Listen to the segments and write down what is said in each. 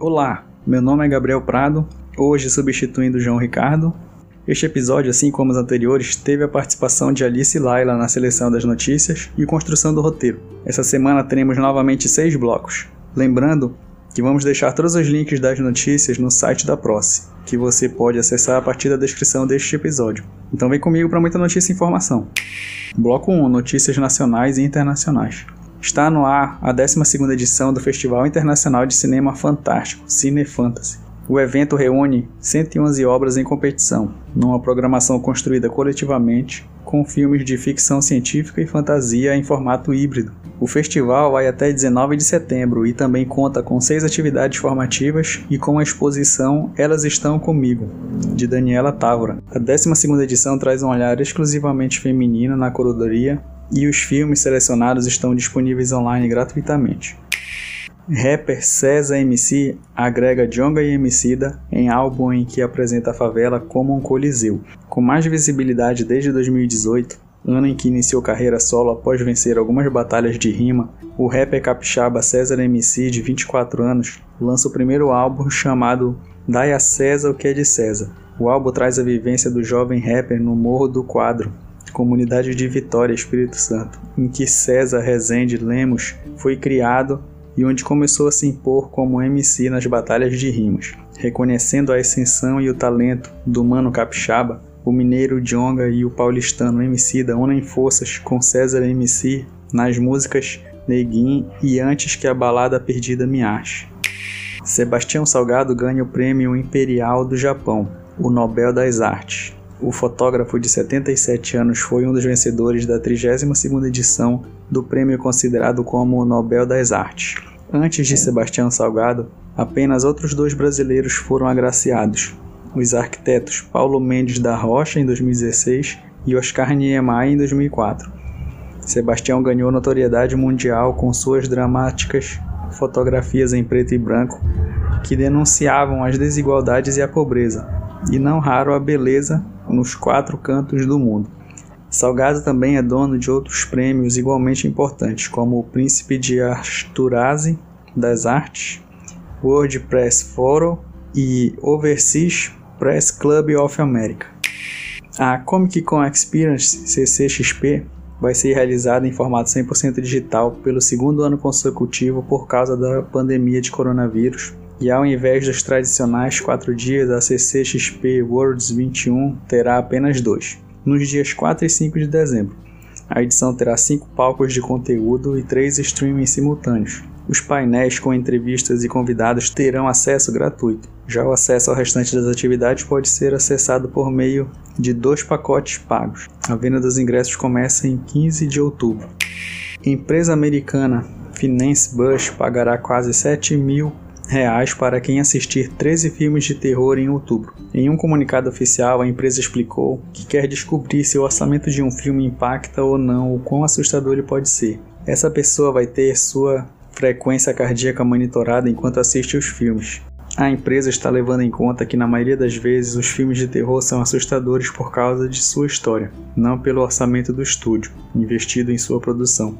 Olá, meu nome é Gabriel Prado, hoje substituindo João Ricardo. Este episódio, assim como os anteriores, teve a participação de Alice Laila na seleção das notícias e construção do roteiro. Essa semana teremos novamente seis blocos. Lembrando que vamos deixar todos os links das notícias no site da Proce, que você pode acessar a partir da descrição deste episódio. Então vem comigo para muita notícia e informação. Bloco 1: Notícias nacionais e internacionais. Está no ar a 12ª edição do Festival Internacional de Cinema Fantástico, Cine Fantasy. O evento reúne 111 obras em competição, numa programação construída coletivamente, com filmes de ficção científica e fantasia em formato híbrido. O festival vai até 19 de setembro e também conta com seis atividades formativas e com a exposição Elas Estão Comigo, de Daniela Távora. A 12ª edição traz um olhar exclusivamente feminino na curadoria e os filmes selecionados estão disponíveis online gratuitamente. Rapper César MC agrega Jonga e Emicida em álbum em que apresenta a favela como um coliseu. Com mais visibilidade desde 2018, ano em que iniciou carreira solo após vencer algumas batalhas de rima, o rapper capixaba César MC, de 24 anos, lança o primeiro álbum chamado Dai a César o que é de César. O álbum traz a vivência do jovem rapper no Morro do Quadro, comunidade de Vitória, Espírito Santo, em que César Rezende Lemos foi criado e onde começou a se impor como MC nas batalhas de rimas. Reconhecendo a ascensão e o talento do mano capixaba, o mineiro Djonga e o paulistano MC da unem forças com César MC nas músicas Neguin e Antes que a Balada Perdida Me Ache. Sebastião Salgado ganha o Prêmio Imperial do Japão, o Nobel das Artes. O fotógrafo de 77 anos foi um dos vencedores da 32ª edição do prêmio considerado como o Nobel das Artes. Antes de Sebastião Salgado, apenas outros dois brasileiros foram agraciados: os arquitetos Paulo Mendes da Rocha em 2016 e Oscar Niemeyer em 2004. Sebastião ganhou notoriedade mundial com suas dramáticas fotografias em preto e branco que denunciavam as desigualdades e a pobreza, e não raro a beleza nos quatro cantos do mundo. Salgado também é dono de outros prêmios igualmente importantes, como o Príncipe de Asturazi das Artes, World Press Forum e Overseas Press Club of America. A Comic Con Experience CCXP vai ser realizada em formato 100% digital pelo segundo ano consecutivo por causa da pandemia de coronavírus e ao invés dos tradicionais quatro dias, a CCXP Worlds 21 terá apenas dois, nos dias 4 e 5 de dezembro. A edição terá cinco palcos de conteúdo e três streamings simultâneos. Os painéis com entrevistas e convidados terão acesso gratuito. Já o acesso ao restante das atividades pode ser acessado por meio de dois pacotes pagos. A venda dos ingressos começa em 15 de outubro. Empresa americana Finance Bush pagará quase 7 mil reais para quem assistir 13 filmes de terror em outubro. Em um comunicado oficial, a empresa explicou que quer descobrir se o orçamento de um filme impacta ou não o quão assustador ele pode ser. Essa pessoa vai ter sua frequência cardíaca monitorada enquanto assiste os filmes. A empresa está levando em conta que, na maioria das vezes, os filmes de terror são assustadores por causa de sua história, não pelo orçamento do estúdio investido em sua produção.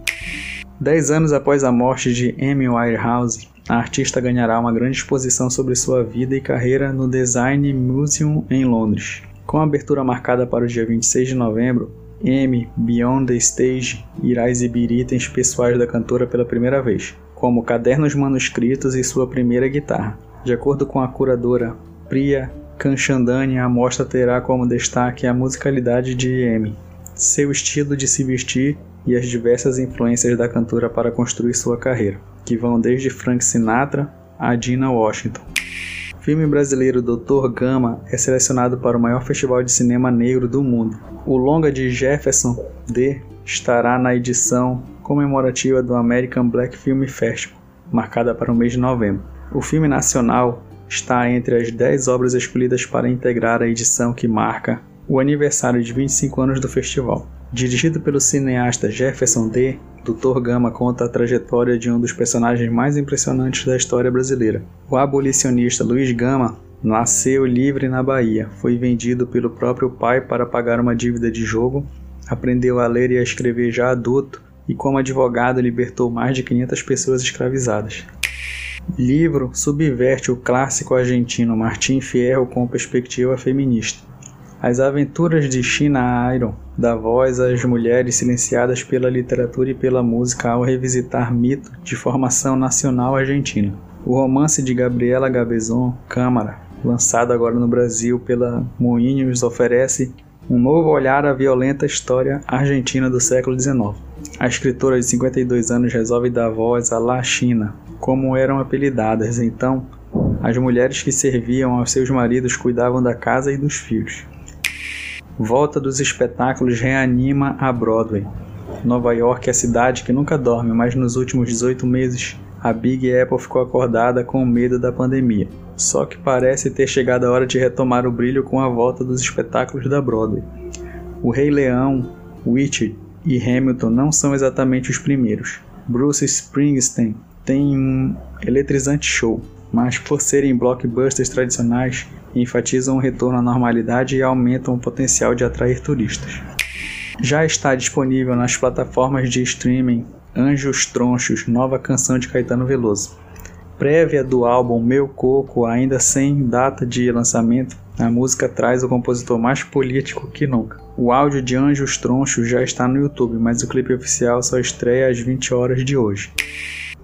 Dez anos após a morte de Amy Winehouse, a artista ganhará uma grande exposição sobre sua vida e carreira no Design Museum em Londres. Com a abertura marcada para o dia 26 de novembro, M Beyond the Stage irá exibir itens pessoais da cantora pela primeira vez, como cadernos manuscritos e sua primeira guitarra. De acordo com a curadora Priya Kanchandani, a mostra terá como destaque a musicalidade de M, seu estilo de se vestir e as diversas influências da cantora para construir sua carreira que vão desde Frank Sinatra a Dina Washington. O filme brasileiro Doutor Gama é selecionado para o maior festival de cinema negro do mundo. O longa de Jefferson D estará na edição comemorativa do American Black Film Festival, marcada para o mês de novembro. O filme nacional está entre as 10 obras escolhidas para integrar a edição que marca o aniversário de 25 anos do festival. Dirigido pelo cineasta Jefferson D., Dr. Gama conta a trajetória de um dos personagens mais impressionantes da história brasileira. O abolicionista Luiz Gama nasceu livre na Bahia, foi vendido pelo próprio pai para pagar uma dívida de jogo, aprendeu a ler e a escrever já adulto e, como advogado, libertou mais de 500 pessoas escravizadas. Livro subverte o clássico argentino Martim Fierro com perspectiva feminista. As aventuras de China Iron dá voz às mulheres silenciadas pela literatura e pela música ao revisitar mito de formação nacional argentina. O romance de Gabriela Gabezon, Câmara, lançado agora no Brasil pela Moinhos, oferece um novo olhar à violenta história argentina do século XIX. A escritora de 52 anos resolve dar voz à La China, como eram apelidadas então as mulheres que serviam aos seus maridos cuidavam da casa e dos filhos. Volta dos espetáculos reanima a Broadway. Nova York é a cidade que nunca dorme, mas nos últimos 18 meses a Big Apple ficou acordada com medo da pandemia. Só que parece ter chegado a hora de retomar o brilho com a volta dos espetáculos da Broadway. O Rei Leão, Witch e Hamilton não são exatamente os primeiros. Bruce Springsteen tem um eletrizante show, mas por serem blockbusters tradicionais, enfatizam o retorno à normalidade e aumentam o potencial de atrair turistas. Já está disponível nas plataformas de streaming Anjos Tronchos, nova canção de Caetano Veloso. Prévia do álbum Meu Coco, ainda sem data de lançamento, a música traz o compositor mais político que nunca. O áudio de Anjos Tronchos já está no YouTube, mas o clipe oficial só estreia às 20 horas de hoje.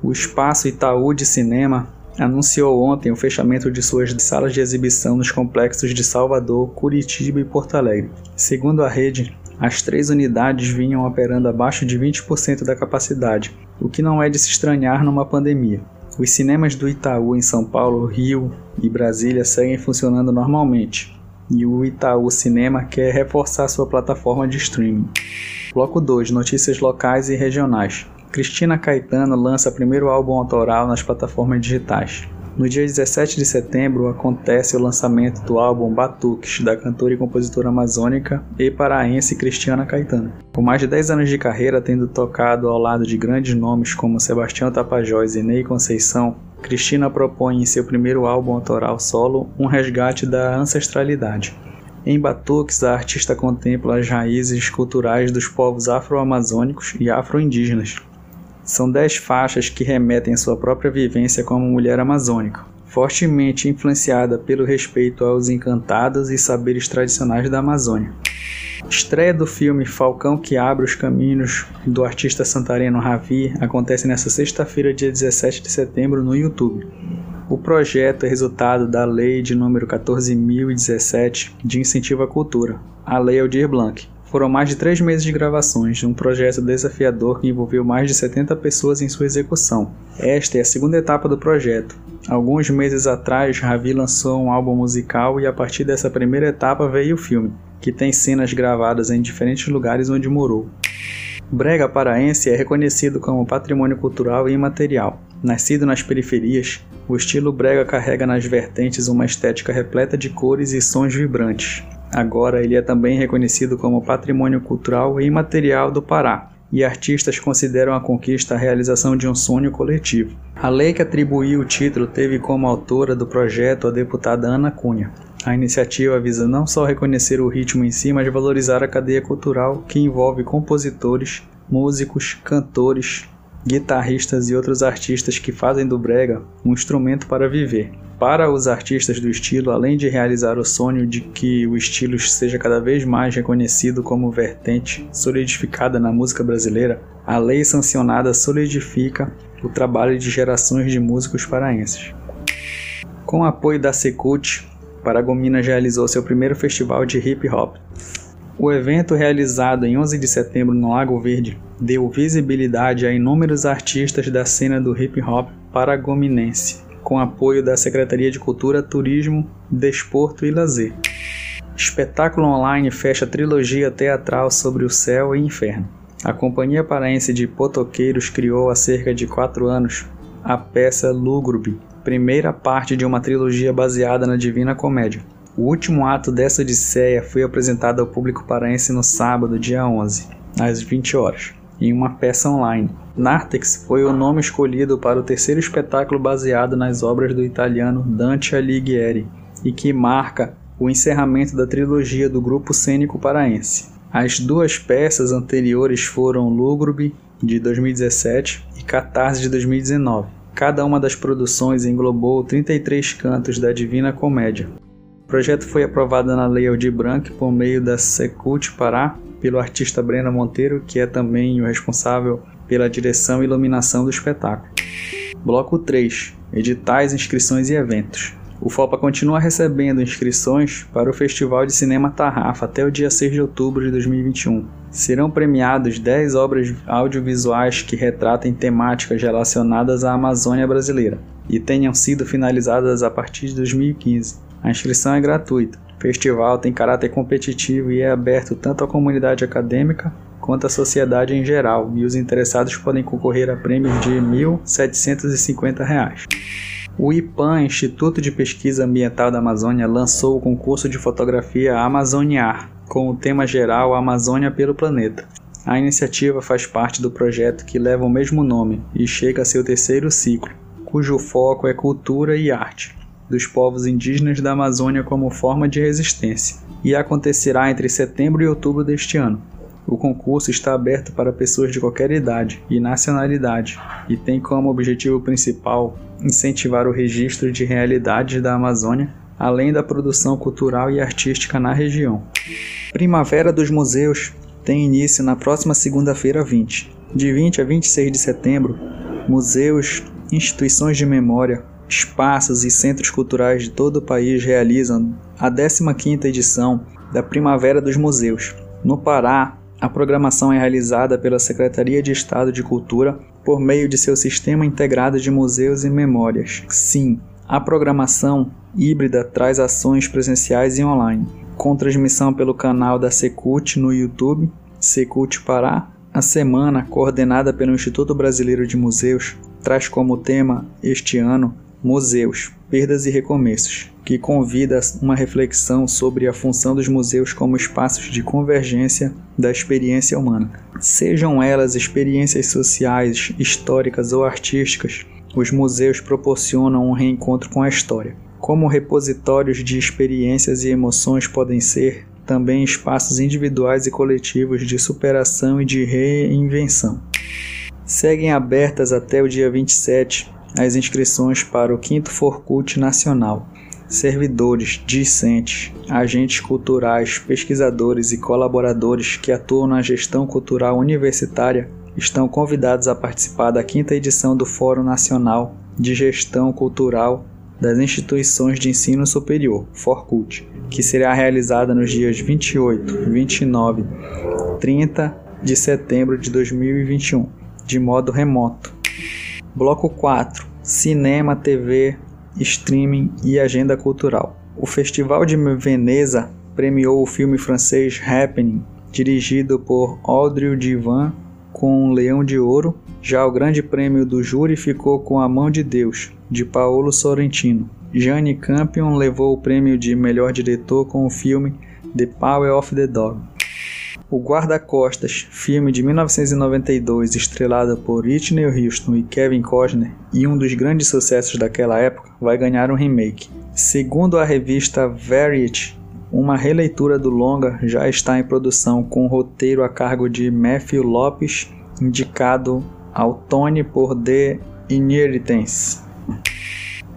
O Espaço Itaú de Cinema anunciou ontem o fechamento de suas salas de exibição nos complexos de Salvador, Curitiba e Porto Alegre. Segundo a rede, as três unidades vinham operando abaixo de 20% da capacidade, o que não é de se estranhar numa pandemia. Os cinemas do Itaú em São Paulo, Rio e Brasília seguem funcionando normalmente, e o Itaú Cinema quer reforçar sua plataforma de streaming. Bloco 2 Notícias locais e regionais. Cristina Caetano lança primeiro álbum autoral nas plataformas digitais. No dia 17 de setembro acontece o lançamento do álbum Batuques, da cantora e compositora amazônica e paraense Cristiana Caetano. Com mais de 10 anos de carreira, tendo tocado ao lado de grandes nomes como Sebastião Tapajós e Ney Conceição, Cristina propõe em seu primeiro álbum autoral solo um resgate da ancestralidade. Em Batuques, a artista contempla as raízes culturais dos povos afro-amazônicos e afro-indígenas, são dez faixas que remetem à sua própria vivência como mulher amazônica, fortemente influenciada pelo respeito aos encantados e saberes tradicionais da Amazônia. Estreia do filme Falcão que abre os caminhos do artista santareno Ravi acontece nesta sexta-feira, dia 17 de setembro, no YouTube. O projeto é resultado da Lei de número 14017 de incentivo à cultura, a Lei Aldir Blanc, foram mais de três meses de gravações, um projeto desafiador que envolveu mais de 70 pessoas em sua execução. Esta é a segunda etapa do projeto. Alguns meses atrás, Ravi lançou um álbum musical e a partir dessa primeira etapa veio o filme, que tem cenas gravadas em diferentes lugares onde morou. Brega paraense é reconhecido como patrimônio cultural e imaterial. Nascido nas periferias, o estilo brega carrega nas vertentes uma estética repleta de cores e sons vibrantes. Agora ele é também reconhecido como patrimônio cultural e imaterial do Pará, e artistas consideram a conquista a realização de um sonho coletivo. A lei que atribuiu o título teve como autora do projeto a deputada Ana Cunha. A iniciativa visa não só reconhecer o ritmo em si, mas valorizar a cadeia cultural que envolve compositores, músicos, cantores, guitarristas e outros artistas que fazem do brega um instrumento para viver. Para os artistas do estilo, além de realizar o sonho de que o estilo seja cada vez mais reconhecido como vertente solidificada na música brasileira, a lei sancionada solidifica o trabalho de gerações de músicos paraenses. Com o apoio da Secult, Paragominas realizou seu primeiro festival de hip hop. O evento, realizado em 11 de setembro no Lago Verde, deu visibilidade a inúmeros artistas da cena do hip hop paragominense com apoio da Secretaria de Cultura, Turismo, Desporto e Lazer. Espetáculo online fecha trilogia teatral sobre o céu e inferno. A Companhia Paraense de Potoqueiros criou há cerca de quatro anos a peça Lúgubre, primeira parte de uma trilogia baseada na Divina Comédia. O último ato dessa odisseia foi apresentado ao público paraense no sábado, dia 11, às 20 horas em uma peça online. Nartex foi o nome escolhido para o terceiro espetáculo baseado nas obras do italiano Dante Alighieri e que marca o encerramento da trilogia do grupo cênico paraense. As duas peças anteriores foram Lúgubre, de 2017, e Catarse, de 2019. Cada uma das produções englobou 33 cantos da Divina Comédia. O projeto foi aprovado na Lei Aldir Blanc por meio da Secult Pará, pelo artista Breno Monteiro, que é também o responsável pela direção e iluminação do espetáculo. Bloco 3: Editais, inscrições e eventos. O FOPA continua recebendo inscrições para o Festival de Cinema Tarrafa até o dia 6 de outubro de 2021. Serão premiados 10 obras audiovisuais que retratem temáticas relacionadas à Amazônia brasileira e tenham sido finalizadas a partir de 2015. A inscrição é gratuita. Festival tem caráter competitivo e é aberto tanto à comunidade acadêmica quanto à sociedade em geral, e os interessados podem concorrer a prêmios de R$ 1.750. O IPAM, Instituto de Pesquisa Ambiental da Amazônia, lançou o concurso de fotografia Amazoniar, com o tema geral Amazônia pelo Planeta. A iniciativa faz parte do projeto que leva o mesmo nome e chega a seu terceiro ciclo, cujo foco é cultura e arte dos povos indígenas da Amazônia como forma de resistência, e acontecerá entre setembro e outubro deste ano. O concurso está aberto para pessoas de qualquer idade e nacionalidade e tem como objetivo principal incentivar o registro de realidades da Amazônia, além da produção cultural e artística na região. Primavera dos Museus tem início na próxima segunda-feira 20. De 20 a 26 de setembro, museus, instituições de memória, espaços e centros culturais de todo o país realizam a 15ª edição da Primavera dos Museus. No Pará, a programação é realizada pela Secretaria de Estado de Cultura por meio de seu Sistema Integrado de Museus e Memórias. Sim, a programação híbrida traz ações presenciais e online, com transmissão pelo canal da Secult no YouTube, Secult Pará. A semana, coordenada pelo Instituto Brasileiro de Museus, traz como tema este ano Museus, Perdas e Recomeços, que convida uma reflexão sobre a função dos museus como espaços de convergência da experiência humana. Sejam elas experiências sociais, históricas ou artísticas, os museus proporcionam um reencontro com a história. Como repositórios de experiências e emoções podem ser também espaços individuais e coletivos de superação e de reinvenção. Seguem abertas até o dia 27 as inscrições para o 5 Forcult Nacional. Servidores, discentes, agentes culturais, pesquisadores e colaboradores que atuam na gestão cultural universitária estão convidados a participar da quinta edição do Fórum Nacional de Gestão Cultural das Instituições de Ensino Superior, Forcult, que será realizada nos dias 28, 29 e 30 de setembro de 2021, de modo remoto. Bloco 4: Cinema, TV, Streaming e Agenda Cultural. O Festival de Veneza premiou o filme francês Happening, dirigido por Audrey Divan, com um Leão de Ouro. Já o Grande Prêmio do Júri ficou com A Mão de Deus, de Paolo Sorrentino. Jane Campion levou o prêmio de melhor diretor com o filme The Power of the Dog. O Guarda-Costas, filme de 1992 estrelado por Whitney Houston e Kevin Costner e um dos grandes sucessos daquela época, vai ganhar um remake. Segundo a revista Variety, uma releitura do longa já está em produção com roteiro a cargo de Matthew Lopes, indicado ao Tony por The Inheritance.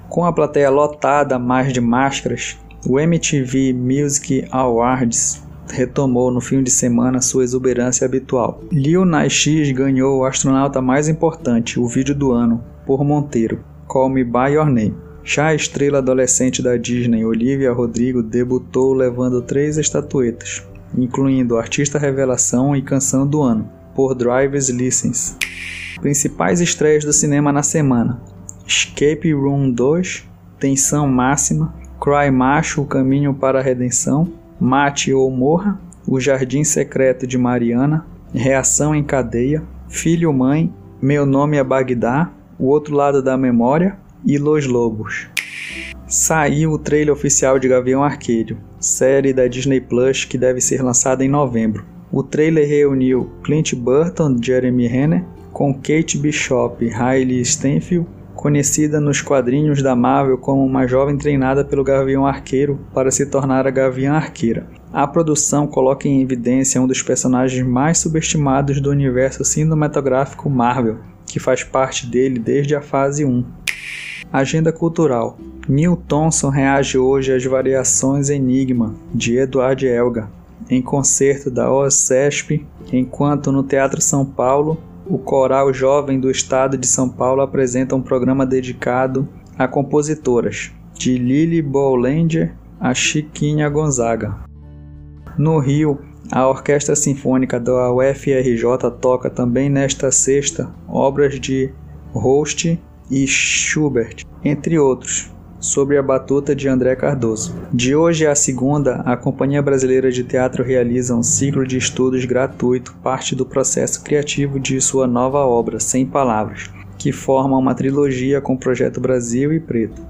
Com a plateia lotada mais de máscaras, o MTV Music Awards retomou no fim de semana sua exuberância habitual. Lil Nas X ganhou o astronauta mais importante, o vídeo do ano, por Monteiro, Call Me By Your Name. Já a estrela adolescente da Disney, Olivia Rodrigo, debutou levando três estatuetas, incluindo Artista Revelação e Canção do Ano, por Driver's License. Principais estreias do cinema na semana: Escape Room 2, Tensão Máxima, Cry Macho, O Caminho para a Redenção, Mate ou Morra, O Jardim Secreto de Mariana, Reação em Cadeia, Filho Mãe, Meu Nome é Bagdá, O Outro Lado da Memória e Los Lobos. Saiu o trailer oficial de Gavião Arqueiro, série da Disney Plus que deve ser lançada em novembro. O trailer reuniu Clint Burton, Jeremy Renner, com Kate Bishop Hailey Steinfeld conhecida nos quadrinhos da Marvel como uma jovem treinada pelo Gavião Arqueiro para se tornar a Gavião Arqueira. A produção coloca em evidência um dos personagens mais subestimados do universo cinematográfico Marvel, que faz parte dele desde a fase 1. Agenda cultural. Neil Thompson reage hoje às variações Enigma, de Eduard Elgar, em concerto da OSESP, enquanto no Teatro São Paulo, o Coral Jovem do Estado de São Paulo apresenta um programa dedicado a compositoras, de Lili Boulanger a Chiquinha Gonzaga. No Rio, a Orquestra Sinfônica da UFRJ toca também nesta sexta obras de Rost e Schubert, entre outros, sobre a batuta de André Cardoso. De hoje à segunda, a Companhia Brasileira de Teatro realiza um ciclo de estudos gratuito, parte do processo criativo de sua nova obra, Sem Palavras, que forma uma trilogia com o Projeto Brasil e Preto.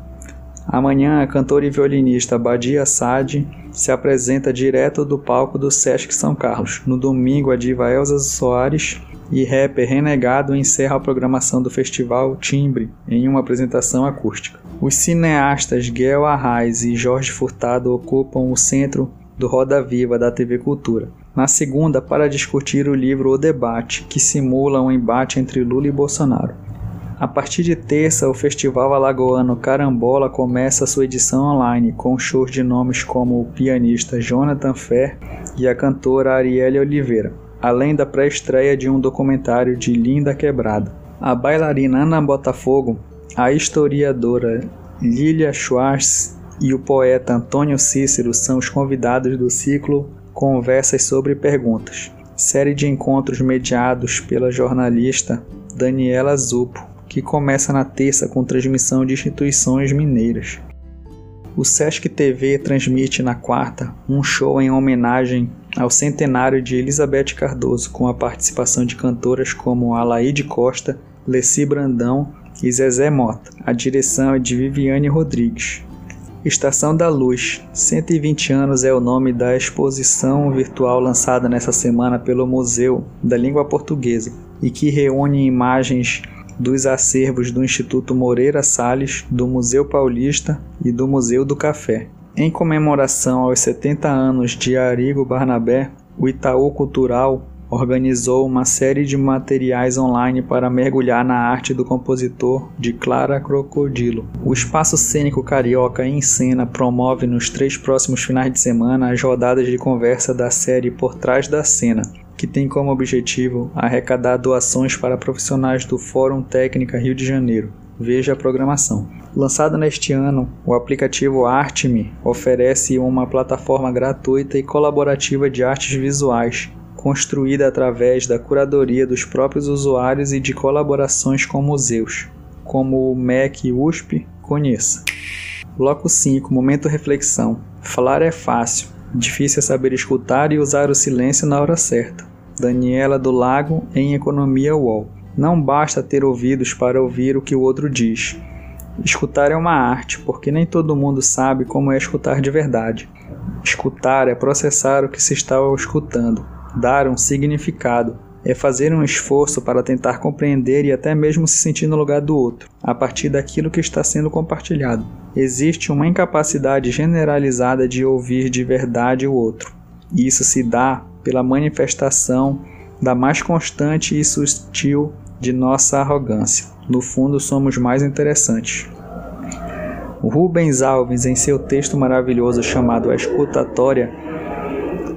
Amanhã, a cantora e violinista Badia Sade se apresenta direto do palco do Sesc São Carlos. No domingo, a diva Elza Soares e rapper Renegado encerra a programação do festival Timbre em uma apresentação acústica. Os cineastas Guel Arraes e Jorge Furtado ocupam o centro do Roda Viva da TV Cultura. Na segunda, para discutir o livro O Debate, que simula um embate entre Lula e Bolsonaro. A partir de terça, o Festival Alagoano Carambola começa sua edição online, com shows de nomes como o pianista Jonathan Fer e a cantora Arielle Oliveira além da pré-estreia de um documentário de Linda Quebrada. A bailarina Ana Botafogo, a historiadora Lilia Schwartz e o poeta Antônio Cícero são os convidados do ciclo Conversas sobre Perguntas, série de encontros mediados pela jornalista Daniela Zupo, que começa na terça com transmissão de instituições mineiras. O Sesc TV transmite na quarta um show em homenagem ao centenário de Elizabeth Cardoso, com a participação de cantoras como Alaide Costa, Leci Brandão e Zezé Mota. A direção é de Viviane Rodrigues. Estação da Luz, 120 anos é o nome da exposição virtual lançada nessa semana pelo Museu da Língua Portuguesa e que reúne imagens dos acervos do Instituto Moreira Salles, do Museu Paulista e do Museu do Café. Em comemoração aos 70 anos de Arigo Barnabé, o Itaú Cultural organizou uma série de materiais online para mergulhar na arte do compositor de Clara Crocodilo. O Espaço Cênico Carioca em Cena promove nos três próximos finais de semana as rodadas de conversa da série Por Trás da Cena, que tem como objetivo arrecadar doações para profissionais do Fórum Técnica Rio de Janeiro. Veja a programação. Lançado neste ano, o aplicativo Artme oferece uma plataforma gratuita e colaborativa de artes visuais, construída através da curadoria dos próprios usuários e de colaborações com museus, como o MEC USP. Conheça. Bloco 5 Momento Reflexão. Falar é fácil, difícil é saber escutar e usar o silêncio na hora certa. Daniela do Lago, em Economia UOL. Não basta ter ouvidos para ouvir o que o outro diz. Escutar é uma arte, porque nem todo mundo sabe como é escutar de verdade. Escutar é processar o que se está escutando, dar um significado, é fazer um esforço para tentar compreender e até mesmo se sentir no lugar do outro, a partir daquilo que está sendo compartilhado. Existe uma incapacidade generalizada de ouvir de verdade o outro. E isso se dá pela manifestação da mais constante e sutil de nossa arrogância. No fundo, somos mais interessantes. Rubens Alves, em seu texto maravilhoso chamado A Escutatória,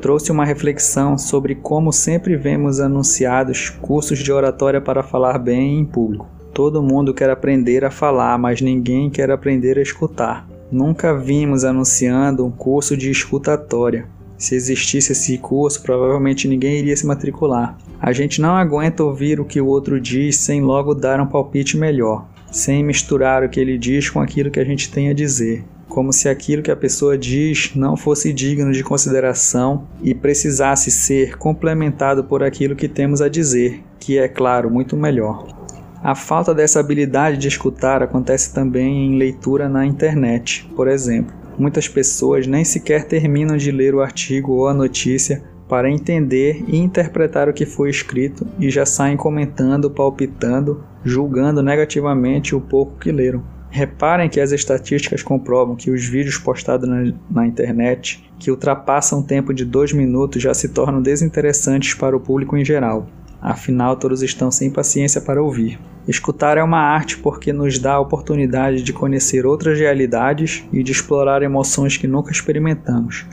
trouxe uma reflexão sobre como sempre vemos anunciados cursos de oratória para falar bem em público. Todo mundo quer aprender a falar, mas ninguém quer aprender a escutar. Nunca vimos anunciando um curso de escutatória. Se existisse esse curso, provavelmente ninguém iria se matricular. A gente não aguenta ouvir o que o outro diz sem logo dar um palpite melhor, sem misturar o que ele diz com aquilo que a gente tem a dizer, como se aquilo que a pessoa diz não fosse digno de consideração e precisasse ser complementado por aquilo que temos a dizer, que é, claro, muito melhor. A falta dessa habilidade de escutar acontece também em leitura na internet, por exemplo. Muitas pessoas nem sequer terminam de ler o artigo ou a notícia para entender e interpretar o que foi escrito e já saem comentando, palpitando, julgando negativamente o pouco que leram. Reparem que as estatísticas comprovam que os vídeos postados na, na, internet, que ultrapassam o tempo de dois minutos, já se tornam desinteressantes para o público em geral. afinal todos estão sem paciência para ouvir. Escutar é uma arte porque nos dá a oportunidade de conhecer outras realidades e de explorar emoções que nunca experimentamos.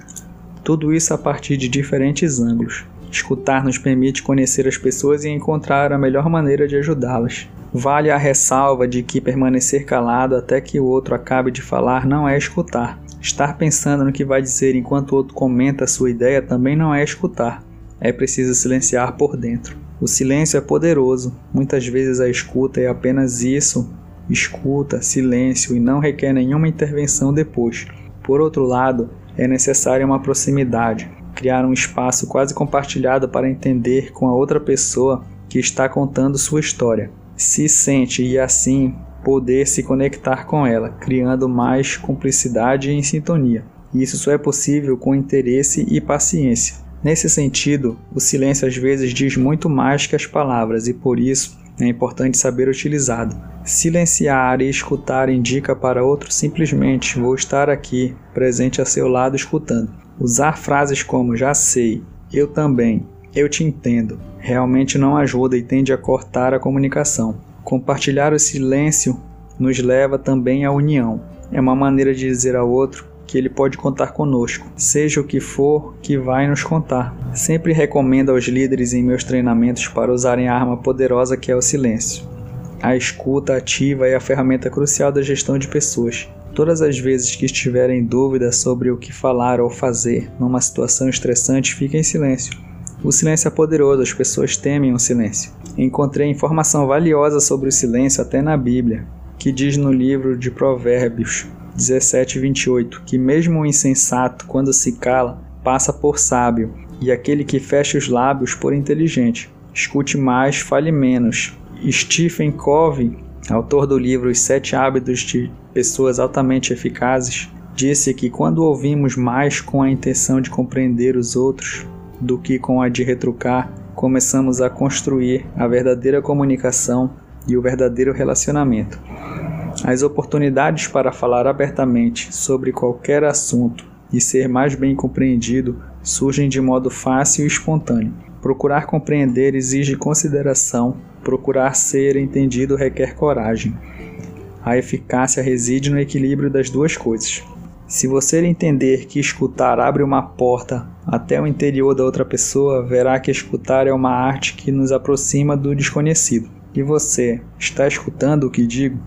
Tudo isso a partir de diferentes ângulos. Escutar nos permite conhecer as pessoas e encontrar a melhor maneira de ajudá-las. Vale a ressalva de que permanecer calado até que o outro acabe de falar não é escutar. Estar pensando no que vai dizer enquanto o outro comenta a sua ideia também não é escutar. É preciso silenciar por dentro. O silêncio é poderoso. Muitas vezes a escuta é apenas isso: escuta, silêncio e não requer nenhuma intervenção depois. Por outro lado, é necessária uma proximidade, criar um espaço quase compartilhado para entender com a outra pessoa que está contando sua história. Se sente e assim poder se conectar com ela, criando mais cumplicidade e sintonia. Isso só é possível com interesse e paciência. Nesse sentido, o silêncio às vezes diz muito mais que as palavras e por isso é importante saber utilizá-lo. Silenciar e escutar indica para outro simplesmente vou estar aqui, presente a seu lado escutando. Usar frases como já sei, eu também, eu te entendo, realmente não ajuda e tende a cortar a comunicação. Compartilhar o silêncio nos leva também à união. É uma maneira de dizer ao outro que ele pode contar conosco, seja o que for que vai nos contar. Sempre recomendo aos líderes em meus treinamentos para usarem a arma poderosa que é o silêncio. A escuta ativa é a ferramenta crucial da gestão de pessoas. Todas as vezes que estiverem em dúvida sobre o que falar ou fazer numa situação estressante, fiquem em silêncio. O silêncio é poderoso, as pessoas temem o silêncio. Encontrei informação valiosa sobre o silêncio até na Bíblia, que diz no livro de Provérbios 17:28 que mesmo o insensato, quando se cala, passa por sábio, e aquele que fecha os lábios por inteligente. Escute mais, fale menos. Stephen Covey autor do livro Os Sete Hábitos de Pessoas Altamente Eficazes, disse que quando ouvimos mais com a intenção de compreender os outros do que com a de retrucar, começamos a construir a verdadeira comunicação e o verdadeiro relacionamento. As oportunidades para falar abertamente sobre qualquer assunto e ser mais bem compreendido surgem de modo fácil e espontâneo. Procurar compreender exige consideração, procurar ser entendido requer coragem. A eficácia reside no equilíbrio das duas coisas. Se você entender que escutar abre uma porta até o interior da outra pessoa, verá que escutar é uma arte que nos aproxima do desconhecido. E você, está escutando o que digo?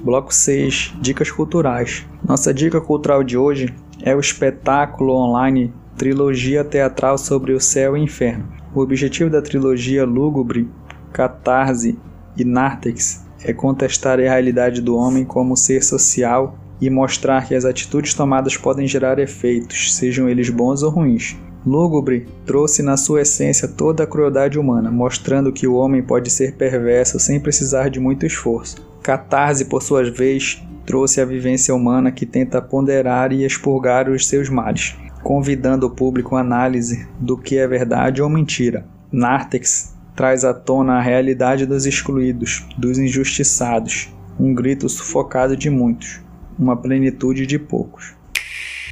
Bloco 6 Dicas Culturais. Nossa dica cultural de hoje é o espetáculo online Trilogia Teatral sobre o Céu e Inferno. O objetivo da trilogia Lúgubre, Catarse e Nártex é contestar a realidade do homem como ser social e mostrar que as atitudes tomadas podem gerar efeitos, sejam eles bons ou ruins. Lúgubre trouxe na sua essência toda a crueldade humana, mostrando que o homem pode ser perverso sem precisar de muito esforço. Catarse, por sua vez, trouxe a vivência humana que tenta ponderar e expurgar os seus males convidando o público à análise do que é verdade ou mentira. Nártex traz à tona a realidade dos excluídos, dos injustiçados, um grito sufocado de muitos, uma plenitude de poucos.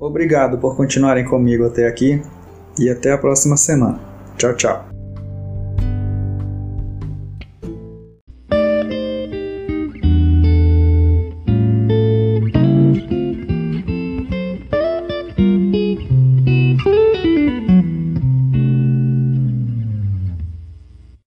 Obrigado por continuarem comigo até aqui e até a próxima semana. Tchau, tchau.